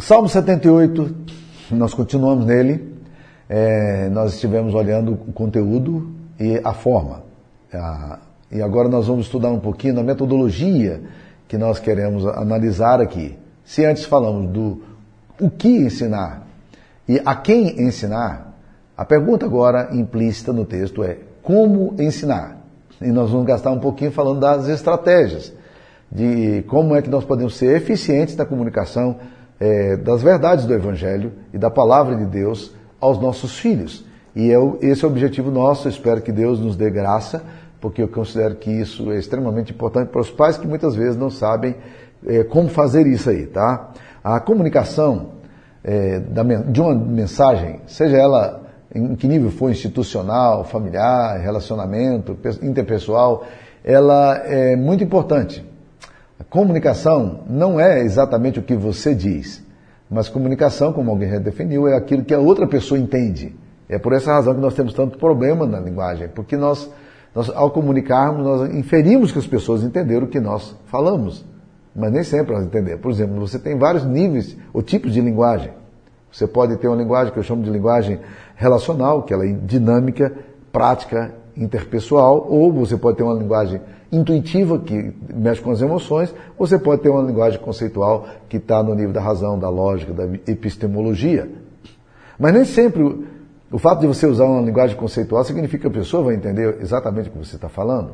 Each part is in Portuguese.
O Salmo 78, nós continuamos nele. É, nós estivemos olhando o conteúdo e a forma. e agora nós vamos estudar um pouquinho da metodologia que nós queremos analisar aqui. Se antes falamos do o que ensinar e a quem ensinar, a pergunta agora implícita no texto é como ensinar. E nós vamos gastar um pouquinho falando das estratégias, de como é que nós podemos ser eficientes na comunicação é, das verdades do Evangelho e da palavra de Deus aos nossos filhos. E é esse é o objetivo nosso, espero que Deus nos dê graça, porque eu considero que isso é extremamente importante para os pais que muitas vezes não sabem é, como fazer isso aí, tá? A comunicação é, da, de uma mensagem, seja ela em que nível for institucional, familiar, relacionamento, interpessoal, ela é muito importante. A comunicação não é exatamente o que você diz, mas comunicação, como alguém já definiu, é aquilo que a outra pessoa entende. É por essa razão que nós temos tanto problema na linguagem, porque nós, nós ao comunicarmos, nós inferimos que as pessoas entenderam o que nós falamos, mas nem sempre elas entenderam. Por exemplo, você tem vários níveis ou tipos de linguagem. Você pode ter uma linguagem que eu chamo de linguagem relacional, que ela é dinâmica, prática, interpessoal, ou você pode ter uma linguagem intuitiva, que mexe com as emoções, você pode ter uma linguagem conceitual que está no nível da razão, da lógica, da epistemologia. Mas nem sempre o fato de você usar uma linguagem conceitual significa que a pessoa vai entender exatamente o que você está falando.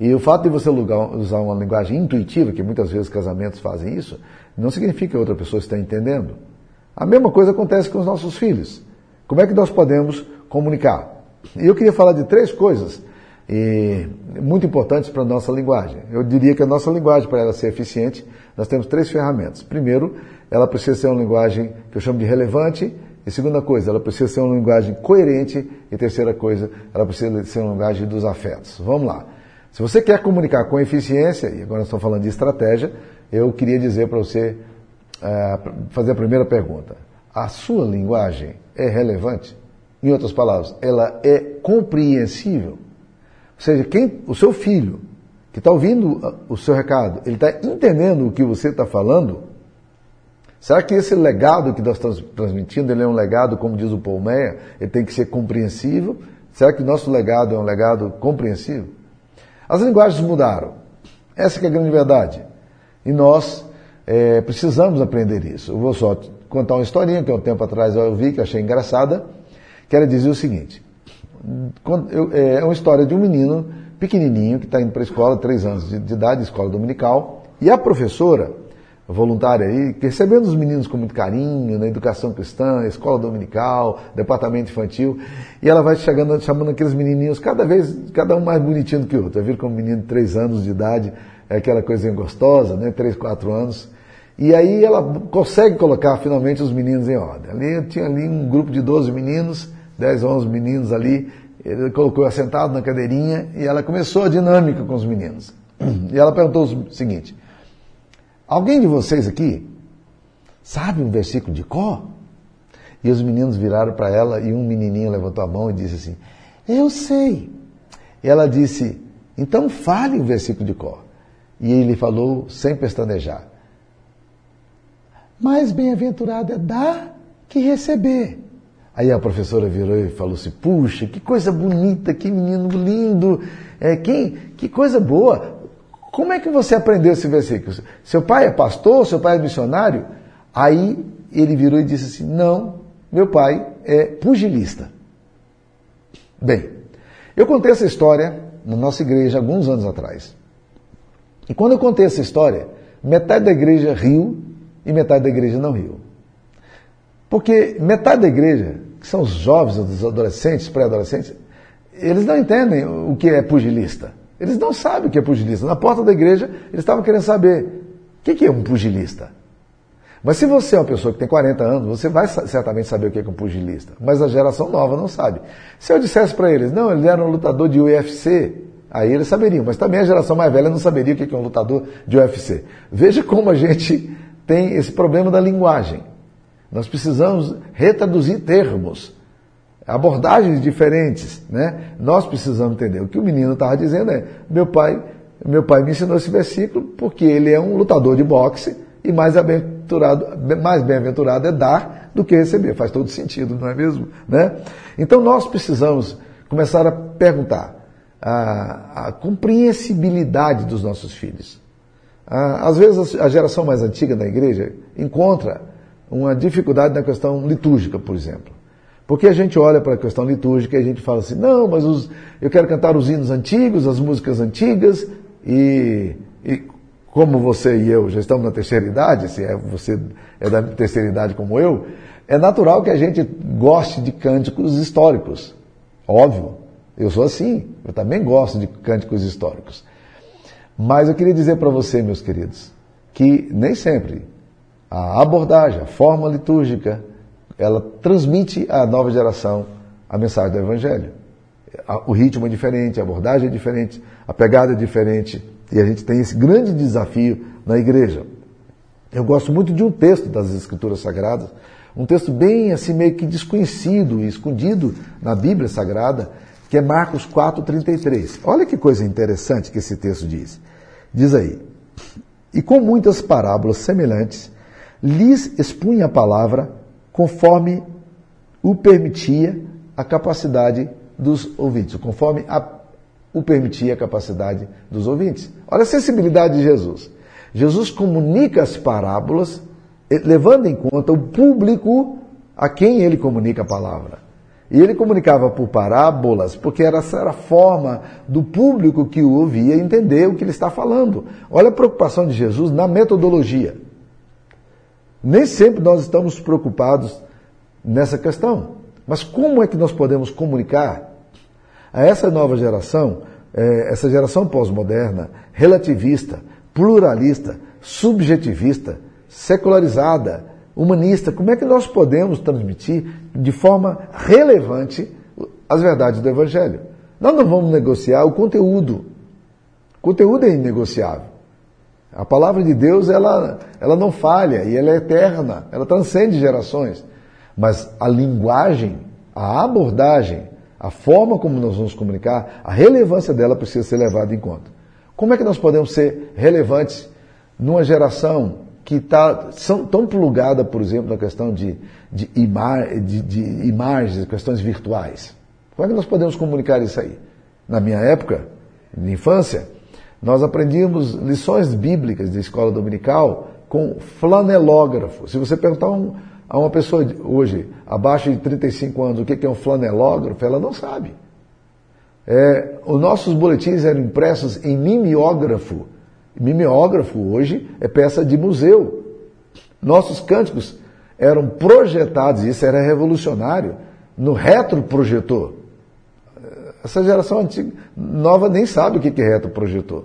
E o fato de você usar uma linguagem intuitiva, que muitas vezes casamentos fazem isso, não significa que a outra pessoa está entendendo. A mesma coisa acontece com os nossos filhos. Como é que nós podemos comunicar? E eu queria falar de três coisas e, muito importantes para a nossa linguagem. Eu diria que a nossa linguagem, para ela ser eficiente, nós temos três ferramentas. Primeiro, ela precisa ser uma linguagem que eu chamo de relevante. E segunda coisa, ela precisa ser uma linguagem coerente. E terceira coisa, ela precisa ser uma linguagem dos afetos. Vamos lá. Se você quer comunicar com eficiência, e agora estamos falando de estratégia, eu queria dizer para você, uh, fazer a primeira pergunta. A sua linguagem é relevante? Em outras palavras, ela é compreensível. Ou seja, quem, o seu filho, que está ouvindo ah, o seu recado, ele está entendendo o que você está falando? Será que esse legado que nós estamos transmitindo, ele é um legado, como diz o Paul Meyer, ele tem que ser compreensível? Será que o nosso legado é um legado compreensível? As linguagens mudaram. Essa é a grande verdade. E nós é, precisamos aprender isso. Eu vou só contar uma historinha que há um tempo atrás eu vi, que achei engraçada que ela dizia o seguinte: é, é uma história de um menino pequenininho que está indo para a escola, três anos de, de idade, escola dominical, e a professora, voluntária aí, recebendo os meninos com muito carinho, na educação cristã, escola dominical, departamento infantil, e ela vai chegando, chamando aqueles menininhos, cada vez, cada um mais bonitinho do que o outro. Viram como um menino de três anos de idade, é aquela coisinha gostosa, né? Três, quatro anos. E aí ela consegue colocar finalmente os meninos em ordem. Ali tinha ali um grupo de 12 meninos, 10, 11 meninos ali, ele colocou assentado na cadeirinha e ela começou a dinâmica com os meninos. E ela perguntou o seguinte: Alguém de vocês aqui sabe um versículo de Có? E os meninos viraram para ela e um menininho levantou a mão e disse assim: Eu sei. E ela disse: Então fale o versículo de Có. E ele falou sem pestanejar: Mais bem-aventurado é dar que receber. Aí a professora virou e falou assim: Puxa, que coisa bonita, que menino lindo, é, que, que coisa boa. Como é que você aprendeu esse versículo? Seu pai é pastor, seu pai é missionário? Aí ele virou e disse assim: Não, meu pai é pugilista. Bem, eu contei essa história na nossa igreja alguns anos atrás. E quando eu contei essa história, metade da igreja riu e metade da igreja não riu. Porque metade da igreja que são os jovens, os adolescentes, pré-adolescentes, eles não entendem o que é pugilista. Eles não sabem o que é pugilista. Na porta da igreja, eles estavam querendo saber o que é um pugilista. Mas se você é uma pessoa que tem 40 anos, você vai certamente saber o que é um pugilista. Mas a geração nova não sabe. Se eu dissesse para eles, não, ele era um lutador de UFC, aí eles saberiam. Mas também a geração mais velha não saberia o que é um lutador de UFC. Veja como a gente tem esse problema da linguagem. Nós precisamos retraduzir termos, abordagens diferentes, né? Nós precisamos entender. O que o menino estava dizendo é: meu pai, meu pai me ensinou esse versículo porque ele é um lutador de boxe e mais bem-aventurado, mais bem-aventurado é dar do que receber. Faz todo sentido, não é mesmo? Né? Então nós precisamos começar a perguntar a, a compreensibilidade dos nossos filhos. Às vezes a geração mais antiga da igreja encontra uma dificuldade na questão litúrgica, por exemplo. Porque a gente olha para a questão litúrgica e a gente fala assim, não, mas os, eu quero cantar os hinos antigos, as músicas antigas, e, e, como você e eu já estamos na terceira idade, se é, você é da terceira idade como eu, é natural que a gente goste de cânticos históricos. Óbvio, eu sou assim, eu também gosto de cânticos históricos. Mas eu queria dizer para você, meus queridos, que nem sempre a abordagem, a forma litúrgica, ela transmite à nova geração a mensagem do Evangelho. O ritmo é diferente, a abordagem é diferente, a pegada é diferente, e a gente tem esse grande desafio na igreja. Eu gosto muito de um texto das Escrituras Sagradas, um texto bem assim meio que desconhecido e escondido na Bíblia Sagrada, que é Marcos 4:33. Olha que coisa interessante que esse texto diz. Diz aí: "E com muitas parábolas semelhantes lhes expunha a palavra conforme o permitia a capacidade dos ouvintes, conforme a, o permitia a capacidade dos ouvintes. Olha a sensibilidade de Jesus. Jesus comunica as parábolas eh, levando em conta o público a quem ele comunica a palavra. E ele comunicava por parábolas, porque era a forma do público que o ouvia entender o que ele está falando. Olha a preocupação de Jesus na metodologia. Nem sempre nós estamos preocupados nessa questão. Mas como é que nós podemos comunicar a essa nova geração, é, essa geração pós-moderna, relativista, pluralista, subjetivista, secularizada, humanista, como é que nós podemos transmitir de forma relevante as verdades do Evangelho? Nós não vamos negociar o conteúdo. O conteúdo é inegociável. A palavra de Deus, ela, ela não falha e ela é eterna, ela transcende gerações. Mas a linguagem, a abordagem, a forma como nós vamos comunicar, a relevância dela precisa ser levada em conta. Como é que nós podemos ser relevantes numa geração que está tão plugada, por exemplo, na questão de, de, imar, de, de imagens, questões virtuais? Como é que nós podemos comunicar isso aí? Na minha época, de infância, nós aprendíamos lições bíblicas de escola dominical com flanelógrafo. Se você perguntar a uma pessoa hoje, abaixo de 35 anos, o que é um flanelógrafo, ela não sabe. É, os nossos boletins eram impressos em mimeógrafo. Mimeógrafo hoje é peça de museu. Nossos cânticos eram projetados, isso era revolucionário, no retroprojetor. Essa geração antiga, nova nem sabe o que é retroprojetor.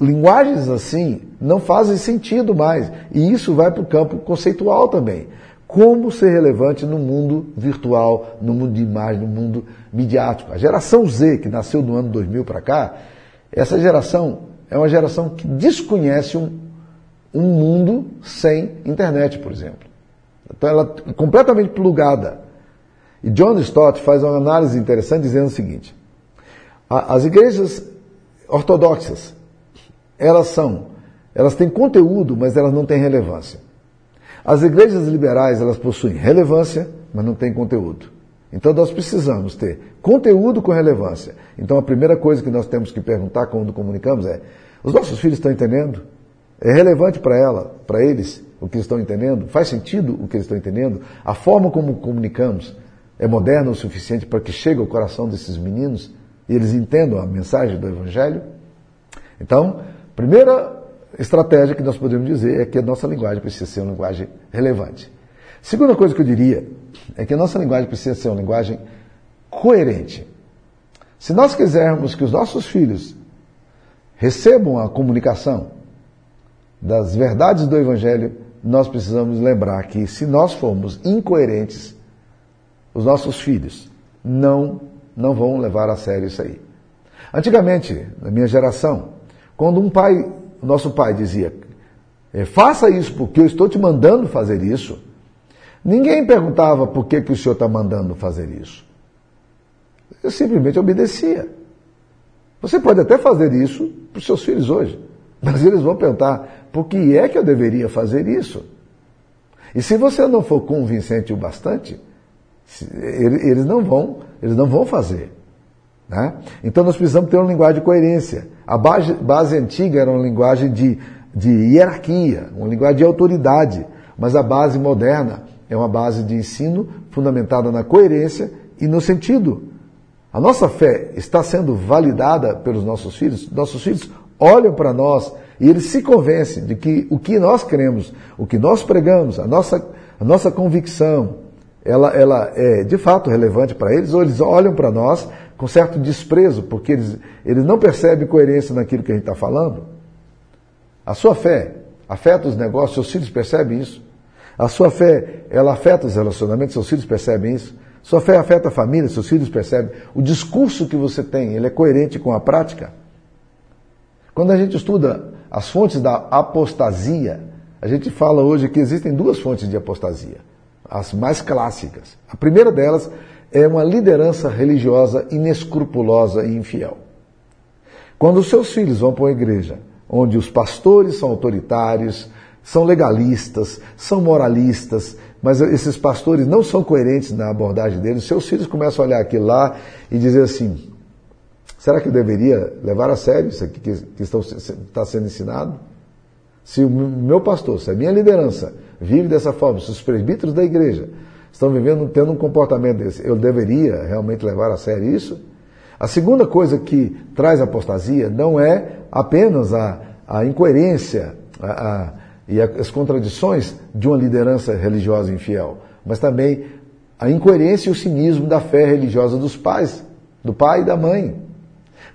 Linguagens assim não fazem sentido mais. E isso vai para o campo conceitual também. Como ser relevante no mundo virtual, no mundo de imagem, no mundo midiático. A geração Z, que nasceu no ano 2000 para cá, essa geração é uma geração que desconhece um, um mundo sem internet, por exemplo. Então ela é completamente plugada. E John Stott faz uma análise interessante dizendo o seguinte: as igrejas ortodoxas, elas são, elas têm conteúdo, mas elas não têm relevância. As igrejas liberais, elas possuem relevância, mas não têm conteúdo. Então nós precisamos ter conteúdo com relevância. Então a primeira coisa que nós temos que perguntar quando comunicamos é: os nossos filhos estão entendendo? É relevante para ela, para eles, o que estão entendendo? Faz sentido o que eles estão entendendo? A forma como comunicamos é moderna o suficiente para que chegue ao coração desses meninos? E eles entendam a mensagem do Evangelho. Então, primeira estratégia que nós podemos dizer é que a nossa linguagem precisa ser uma linguagem relevante. Segunda coisa que eu diria é que a nossa linguagem precisa ser uma linguagem coerente. Se nós quisermos que os nossos filhos recebam a comunicação das verdades do Evangelho, nós precisamos lembrar que se nós formos incoerentes, os nossos filhos não não vão levar a sério isso aí. Antigamente, na minha geração, quando um pai, nosso pai dizia, é, faça isso porque eu estou te mandando fazer isso, ninguém perguntava por que, que o senhor está mandando fazer isso. Eu simplesmente obedecia. Você pode até fazer isso para os seus filhos hoje, mas eles vão perguntar por que é que eu deveria fazer isso? E se você não for convincente o bastante, eles não vão, eles não vão fazer. Né? Então nós precisamos ter uma linguagem de coerência. A base, base antiga era uma linguagem de, de hierarquia, uma linguagem de autoridade, mas a base moderna é uma base de ensino fundamentada na coerência e no sentido. A nossa fé está sendo validada pelos nossos filhos. Nossos filhos olham para nós e eles se convencem de que o que nós cremos, o que nós pregamos, a nossa, a nossa convicção, ela, ela é de fato relevante para eles, ou eles olham para nós com certo desprezo, porque eles, eles não percebem coerência naquilo que a gente está falando. A sua fé afeta os negócios, seus filhos percebem isso. A sua fé, ela afeta os relacionamentos, seus filhos percebem isso. Sua fé afeta a família, seus filhos percebem. O discurso que você tem, ele é coerente com a prática. Quando a gente estuda as fontes da apostasia, a gente fala hoje que existem duas fontes de apostasia, as mais clássicas. A primeira delas é uma liderança religiosa inescrupulosa e infiel. Quando os seus filhos vão para uma igreja onde os pastores são autoritários, são legalistas, são moralistas, mas esses pastores não são coerentes na abordagem deles, seus filhos começam a olhar aquilo lá e dizer assim: será que eu deveria levar a sério isso aqui que, que está sendo ensinado? Se o meu pastor, se a minha liderança vive dessa forma, se os presbíteros da igreja estão vivendo, tendo um comportamento desse. Eu deveria realmente levar a sério isso? A segunda coisa que traz apostasia não é apenas a, a incoerência a, a, e as contradições de uma liderança religiosa infiel, mas também a incoerência e o cinismo da fé religiosa dos pais, do pai e da mãe.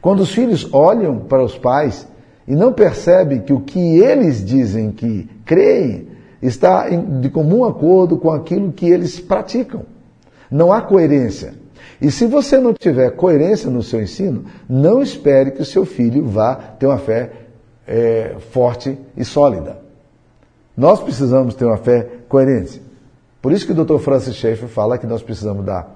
Quando os filhos olham para os pais e não percebem que o que eles dizem que creem está de comum acordo com aquilo que eles praticam. Não há coerência. E se você não tiver coerência no seu ensino, não espere que o seu filho vá ter uma fé é, forte e sólida. Nós precisamos ter uma fé coerente. Por isso que o Dr. Francis Schaeffer fala que nós precisamos dar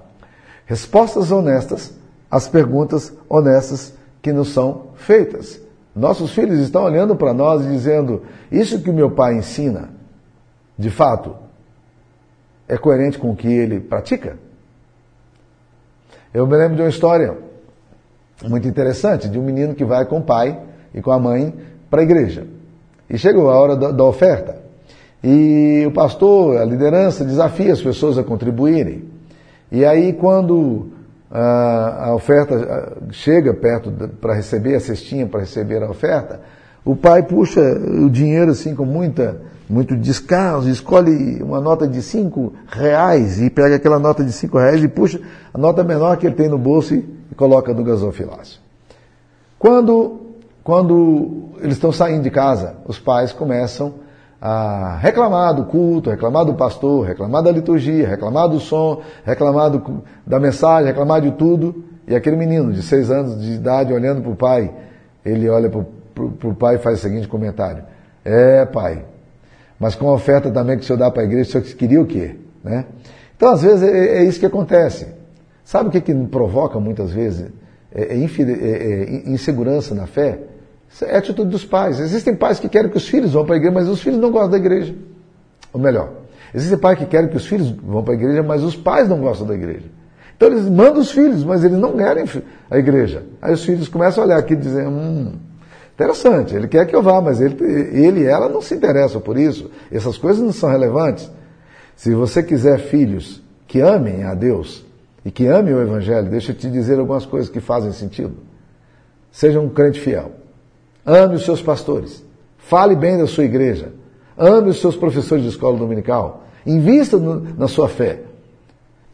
respostas honestas às perguntas honestas que nos são feitas. Nossos filhos estão olhando para nós e dizendo: Isso que o meu pai ensina, de fato, é coerente com o que ele pratica? Eu me lembro de uma história muito interessante de um menino que vai com o pai e com a mãe para a igreja. E chegou a hora da, da, oferta. E o pastor, a liderança, desafia as pessoas a contribuírem. E aí, quando a, a oferta chega perto para receber a cestinha, para receber a oferta, o pai puxa o dinheiro assim com muita muito descaso, escolhe uma nota de cinco reais e pega aquela nota de cinco reais e puxa a nota menor que ele tem no bolso e, coloca no gasofilácio. Quando, quando eles estão saindo de casa, os pais começam a reclamar do culto, reclamar do pastor, reclamar da liturgia, reclamar do som, reclamar do, da mensagem, reclamar de tudo. E aquele menino de seis anos de idade olhando para o pai, ele olha para o pai e faz o seguinte comentário: É, pai, mas com a oferta também que o senhor dá para a igreja, o senhor queria o quê? Né? Então, às vezes, é, é, isso que acontece. Sabe o que, que provoca muitas vezes? É, é, é, é insegurança na fé? É a atitude dos pais. Existem pais que querem que os filhos vão para a igreja, mas os filhos não gostam da igreja. Ou melhor, existem pais que querem que os filhos vão para a igreja, mas os pais não gostam da igreja. Então eles mandam os filhos, mas eles não querem a igreja. Aí os filhos começam a olhar aqui e dizem, hum, Interessante, ele quer que eu vá, mas ele, ele e ela não se interessam por isso. Essas coisas não são relevantes. Se você quiser filhos que amem a Deus e que amem o Evangelho, deixa eu te dizer algumas coisas que fazem sentido. Seja um crente fiel. Ame os seus pastores. Fale bem da sua igreja. Ame os seus professores de escola dominical. Invista no, na sua fé.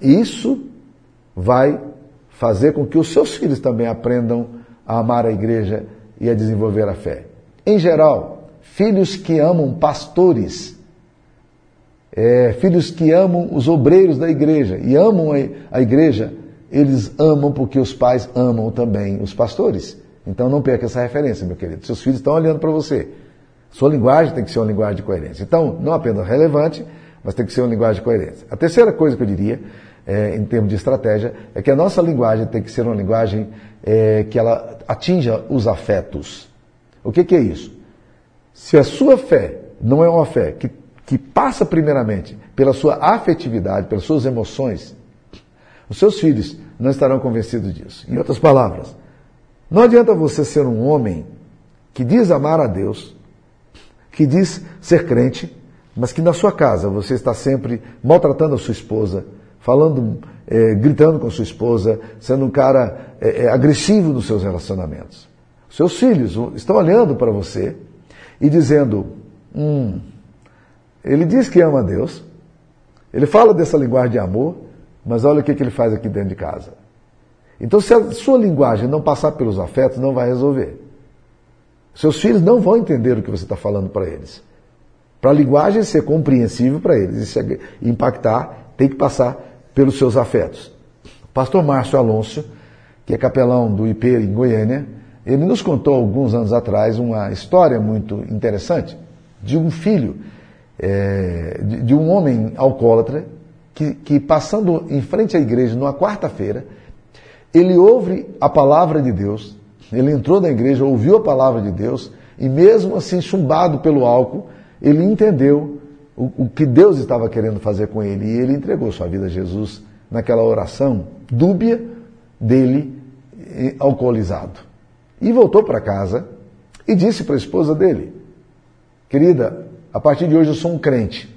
Isso vai fazer com que os seus filhos também aprendam a amar a igreja e a desenvolver a fé. Em geral, filhos que amam pastores, é, filhos que amam os obreiros da igreja e amam a, a igreja, eles amam porque os pais amam também os pastores. Então não perca essa referência, meu querido. Seus filhos estão olhando para você. Sua linguagem tem que ser uma linguagem de coerência. Então, não apenas relevante, mas tem que ser uma linguagem de coerência. A terceira coisa que eu diria, é, em termos de estratégia, é que a nossa linguagem tem que ser uma linguagem é, que ela atinja os afetos. O que, que é isso? Se a sua fé não é uma fé que que passa primeiramente pela sua afetividade, pelas suas emoções, os seus filhos não estarão convencidos disso. Em outras palavras, não adianta você ser um homem que diz amar a Deus, que diz ser crente, mas que na sua casa você está sempre maltratando a sua esposa, falando, é, gritando com a sua esposa, sendo um cara é, é, agressivo nos seus relacionamentos. Seus filhos estão olhando para você e dizendo: Hum, ele diz que ama a Deus, ele fala dessa linguagem de amor, mas olha o que, que ele faz aqui dentro de casa. Então, se a sua linguagem não passar pelos afetos, não vai resolver. Seus filhos não vão entender o que você está falando para eles. Para a linguagem ser compreensível para eles e impactar, tem que passar pelos seus afetos. O pastor Márcio Alonso, que é capelão do IP em Goiânia, ele nos contou alguns anos atrás uma história muito interessante de um filho, é, de, de, um homem alcoólatra, que, que passando em frente à igreja numa quarta-feira, ele ouve a palavra de Deus, ele entrou na igreja, ouviu a palavra de Deus, e mesmo assim chumbado pelo álcool, ele entendeu o, o que Deus estava querendo fazer com ele, e ele entregou sua vida a Jesus naquela oração dúbia dele alcoolizado. E voltou para casa e disse para a esposa dele: Querida, a partir de hoje eu sou um crente.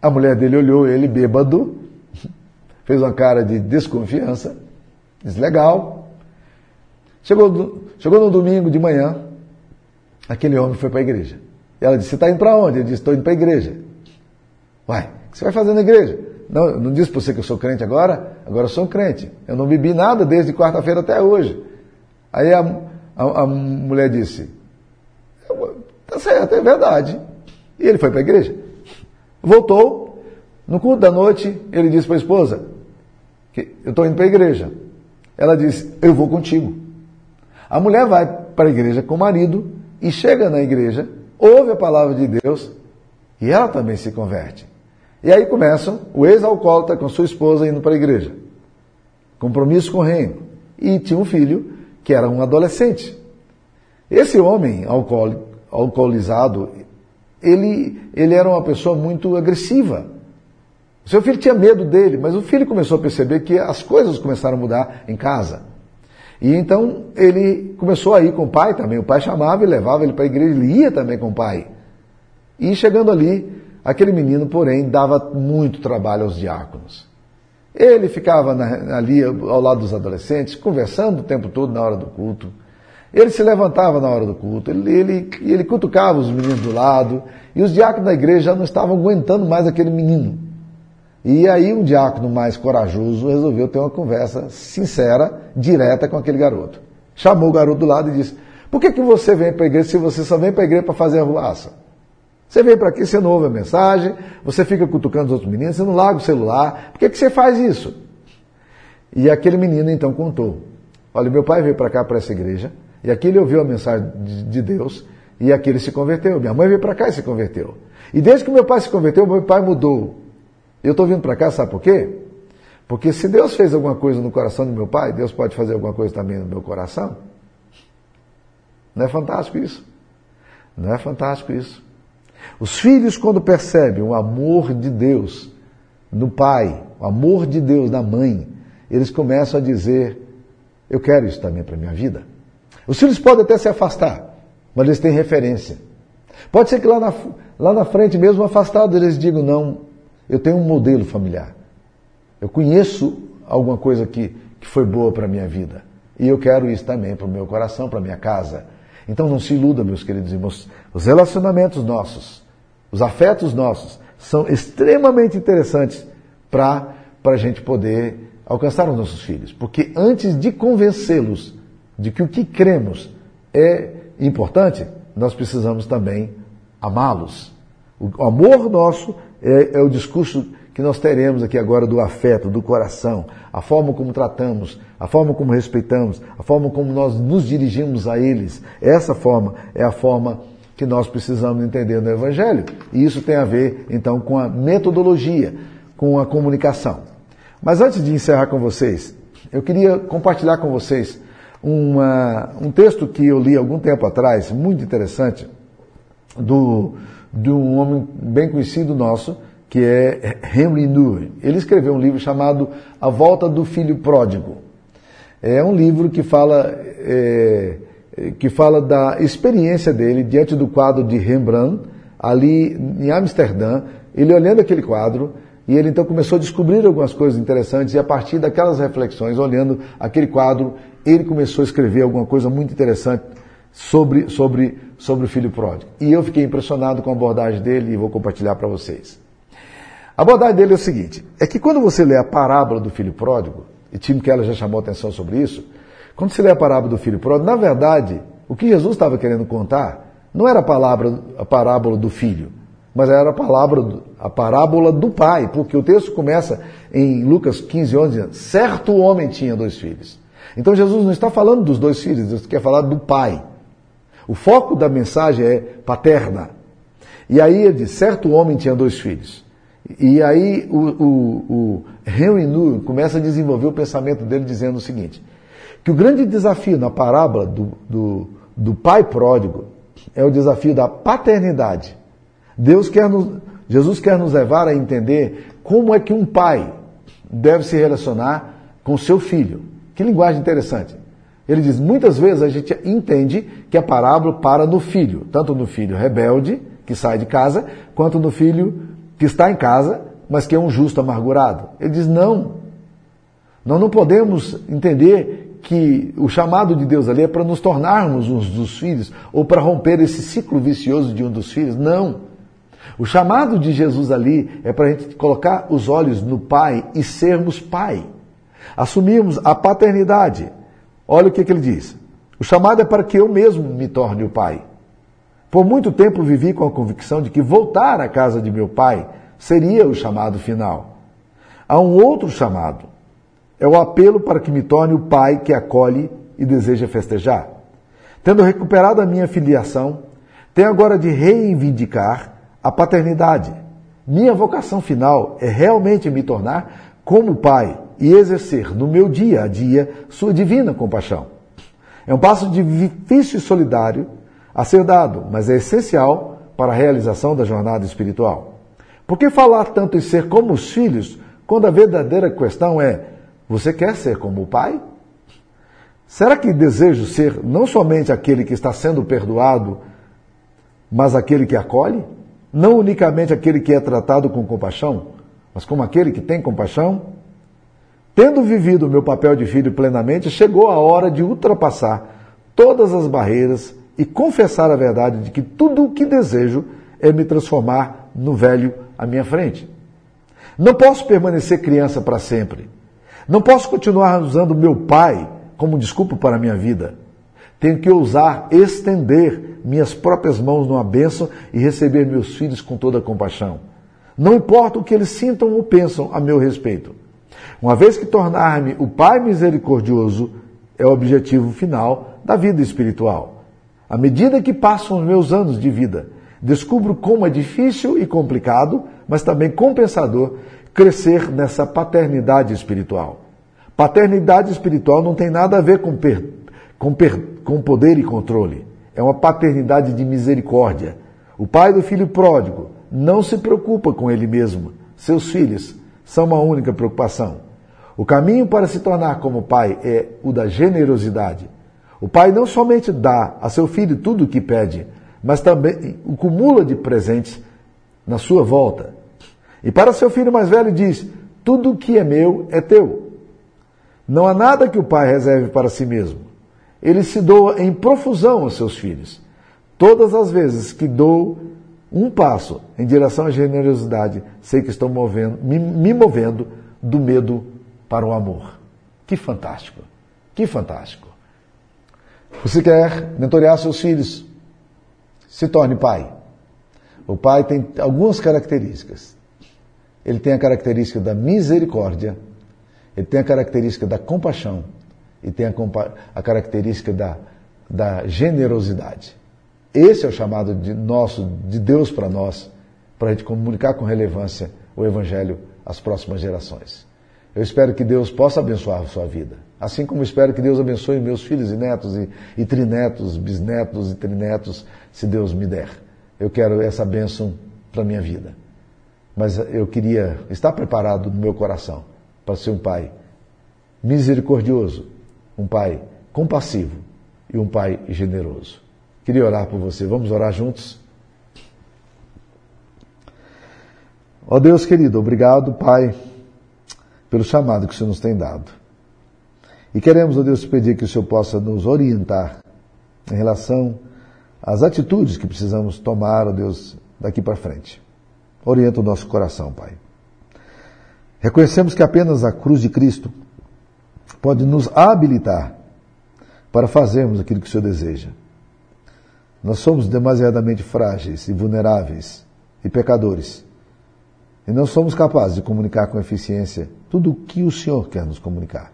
A mulher dele olhou ele bêbado, fez uma cara de desconfiança, disse: Legal. Chegou, chegou no domingo de manhã, aquele homem foi para a igreja. E ela disse: Você está indo para onde? Ele disse: Estou indo para a igreja. Uai, o que você vai fazer na igreja? Não, não disse para você que eu sou crente agora? Agora eu sou um crente. Eu não bebi nada desde quarta-feira até hoje. Aí a, a, a mulher disse: Tá certo, é verdade. E ele foi para a igreja. Voltou. No culto da noite, ele disse para a esposa: que Eu estou indo para a igreja. Ela disse: Eu vou contigo. A mulher vai para a igreja com o marido e chega na igreja, ouve a palavra de Deus e ela também se converte. E aí começam o ex-alcoólatra com sua esposa indo para a igreja. Compromisso com o reino. E tinha um filho que era um adolescente. Esse homem alcoolizado, ele, ele era uma pessoa muito agressiva. O seu filho tinha medo dele, mas o filho começou a perceber que as coisas começaram a mudar em casa. E então ele começou a ir com o pai também. O pai chamava e levava ele para a igreja, ele ia também com o pai. E chegando ali, aquele menino, porém, dava muito trabalho aos diáconos. Ele ficava na, ali ao lado dos adolescentes, conversando o tempo todo na hora do culto. Ele se levantava na hora do culto, ele, ele, ele cutucava os meninos do lado, e os diáconos da igreja já não estavam aguentando mais aquele menino. E aí um diácono mais corajoso resolveu ter uma conversa sincera, direta com aquele garoto. Chamou o garoto do lado e disse, por que, que você vem para a igreja se você só vem para a igreja para fazer a arruaça? Você vem para aqui, você não ouve a mensagem, você fica cutucando os outros meninos, você não larga o celular. Por que, que você faz isso? E aquele menino então contou: Olha, meu pai veio para cá, para essa igreja, e aqui ele ouviu a mensagem de Deus, e aqui ele se converteu. Minha mãe veio para cá e se converteu. E desde que meu pai se converteu, meu pai mudou. Eu estou vindo para cá, sabe por quê? Porque se Deus fez alguma coisa no coração do meu pai, Deus pode fazer alguma coisa também no meu coração. Não é fantástico isso? Não é fantástico isso? Os filhos, quando percebem o amor de Deus no pai, o amor de Deus na mãe, eles começam a dizer: Eu quero isso também para a minha vida. Os filhos podem até se afastar, mas eles têm referência. Pode ser que lá na, lá na frente, mesmo afastados, eles digam: Não, eu tenho um modelo familiar. Eu conheço alguma coisa que, que foi boa para a minha vida. E eu quero isso também para o meu coração, para a minha casa. Então não se iluda, meus queridos irmãos. Os relacionamentos nossos, os afetos nossos, são extremamente interessantes para a gente poder alcançar os nossos filhos. Porque antes de convencê-los de que o que cremos é importante, nós precisamos também amá-los. O amor nosso é, é o discurso que nós teremos aqui agora do afeto, do coração, a forma como tratamos, a forma como respeitamos, a forma como nós nos dirigimos a eles. Essa forma é a forma que nós precisamos entender no Evangelho. E isso tem a ver, então, com a metodologia, com a comunicação. Mas antes de encerrar com vocês, eu queria compartilhar com vocês uma, um texto que eu li algum tempo atrás, muito interessante, do, de um homem bem conhecido nosso, que é Henry Newman. Ele escreveu um livro chamado A Volta do Filho Pródigo. É um livro que fala, é, que fala da experiência dele diante do quadro de Rembrandt, ali em Amsterdã, ele olhando aquele quadro, e ele então começou a descobrir algumas coisas interessantes, e a partir daquelas reflexões, olhando aquele quadro, ele começou a escrever alguma coisa muito interessante sobre, sobre, sobre o filho pródigo. E eu fiquei impressionado com a abordagem dele e vou compartilhar para vocês. A abordagem dele é o seguinte: é que quando você lê a parábola do filho pródigo, e Tim Keller já chamou atenção sobre isso, quando você lê a parábola do filho pródigo, na verdade, o que Jesus estava querendo contar não era a, palavra, a parábola do filho, mas era a, palavra, a parábola do pai, porque o texto começa em Lucas 15, 11, dizendo, certo homem tinha dois filhos. Então Jesus não está falando dos dois filhos, Jesus quer falar do pai. O foco da mensagem é paterna. E aí ele diz, certo homem tinha dois filhos. E aí o, o, o Henry começa a desenvolver o pensamento dele dizendo o seguinte, que o grande desafio na parábola do, do, do pai pródigo é o desafio da paternidade. Deus quer nos, Jesus quer nos levar a entender como é que um pai deve se relacionar com seu filho. Que linguagem interessante. Ele diz: muitas vezes a gente entende que a parábola para no filho, tanto no filho rebelde, que sai de casa, quanto no filho que está em casa, mas que é um justo amargurado. Ele diz: não. Nós não podemos entender que o chamado de Deus ali é para nos tornarmos uns dos filhos, ou para romper esse ciclo vicioso de um dos filhos. Não. O chamado de Jesus ali é para a gente colocar os olhos no Pai e sermos Pai. Assumirmos a paternidade. Olha o que, que ele diz. O chamado é para que eu mesmo me torne o Pai. Por muito tempo vivi com a convicção de que voltar à casa de meu pai seria o chamado final. Há um outro chamado. É o apelo para que me torne o pai que acolhe e deseja festejar. Tendo recuperado a minha filiação, tenho agora de reivindicar a paternidade. Minha vocação final é realmente me tornar como pai e exercer no meu dia a dia sua divina compaixão. É um passo difícil e solidário a ser dado, mas é essencial para a realização da jornada espiritual. Por que falar tanto em ser como os filhos, quando a verdadeira questão é: você quer ser como o pai? Será que desejo ser não somente aquele que está sendo perdoado, mas aquele que acolhe? Não unicamente aquele que é tratado com compaixão, mas como aquele que tem compaixão? Tendo vivido o meu papel de filho plenamente, chegou a hora de ultrapassar todas as barreiras e confessar a verdade de que tudo o que desejo é me transformar no velho à minha frente. Não posso permanecer criança para sempre. Não posso continuar usando meu pai como desculpa para a minha vida. Tenho que ousar estender minhas próprias mãos numa bênção e receber meus filhos com toda compaixão. Não importa o que eles sintam ou pensam a meu respeito. Uma vez que tornar-me o Pai misericordioso é o objetivo final da vida espiritual. À medida que passam os meus anos de vida, descubro como é difícil e complicado, mas também compensador, crescer nessa paternidade espiritual. Paternidade espiritual não tem nada a ver com, per, com, per, com poder e controle. É uma paternidade de misericórdia. O pai do filho pródigo não se preocupa com ele mesmo. Seus filhos são uma única preocupação. O caminho para se tornar como pai é o da generosidade. O pai não somente dá a seu filho tudo o que pede, mas também o cumula de presentes na sua volta. E para seu filho mais velho diz: Tudo o que é meu é teu. Não há nada que o pai reserve para si mesmo. Ele se doa em profusão aos seus filhos. Todas as vezes que dou um passo em direção à generosidade, sei que estou movendo, me, me movendo do medo para o amor. Que fantástico! Que fantástico! Você quer mentorear seus filhos? Se torne pai. O pai tem algumas características. Ele tem a característica da misericórdia, ele tem a característica da compaixão e tem a, a característica da, da generosidade. Esse é o chamado de nosso, de Deus para nós, para a gente comunicar com relevância o Evangelho às próximas gerações. Eu espero que Deus possa abençoar a sua vida. Assim como espero que Deus abençoe meus filhos e netos e, e trinetos, bisnetos e trinetos, se Deus me der. eu quero essa bênção para a minha vida. Mas eu queria estar preparado no meu coração para ser um pai misericordioso, um pai compassivo e um pai generoso. Queria orar por você. Vamos orar juntos? Ó oh Deus querido, obrigado, Pai, pelo chamado que o Senhor nos tem dado. E queremos, ó oh Deus, pedir que o Senhor possa nos orientar em relação às atitudes que precisamos tomar, ó oh Deus, daqui para frente. Orienta o nosso coração, Pai. Reconhecemos que apenas a cruz de Cristo pode nos habilitar para fazermos aquilo que o Senhor deseja. Nós somos demasiadamente frágeis e vulneráveis e pecadores. E não somos capazes de comunicar com eficiência tudo o que o Senhor quer nos comunicar.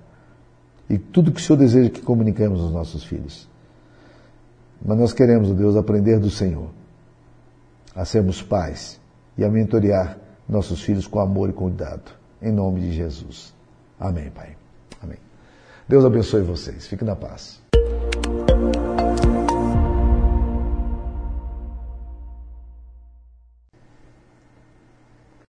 E tudo o que o Senhor deseja que comuniquemos aos nossos filhos. Mas nós queremos, Deus, aprender do Senhor a sermos pais e a mentorear nossos filhos com amor e cuidado. Em nome de Jesus. Amém, Pai. Amém. Deus abençoe vocês. Fique na paz.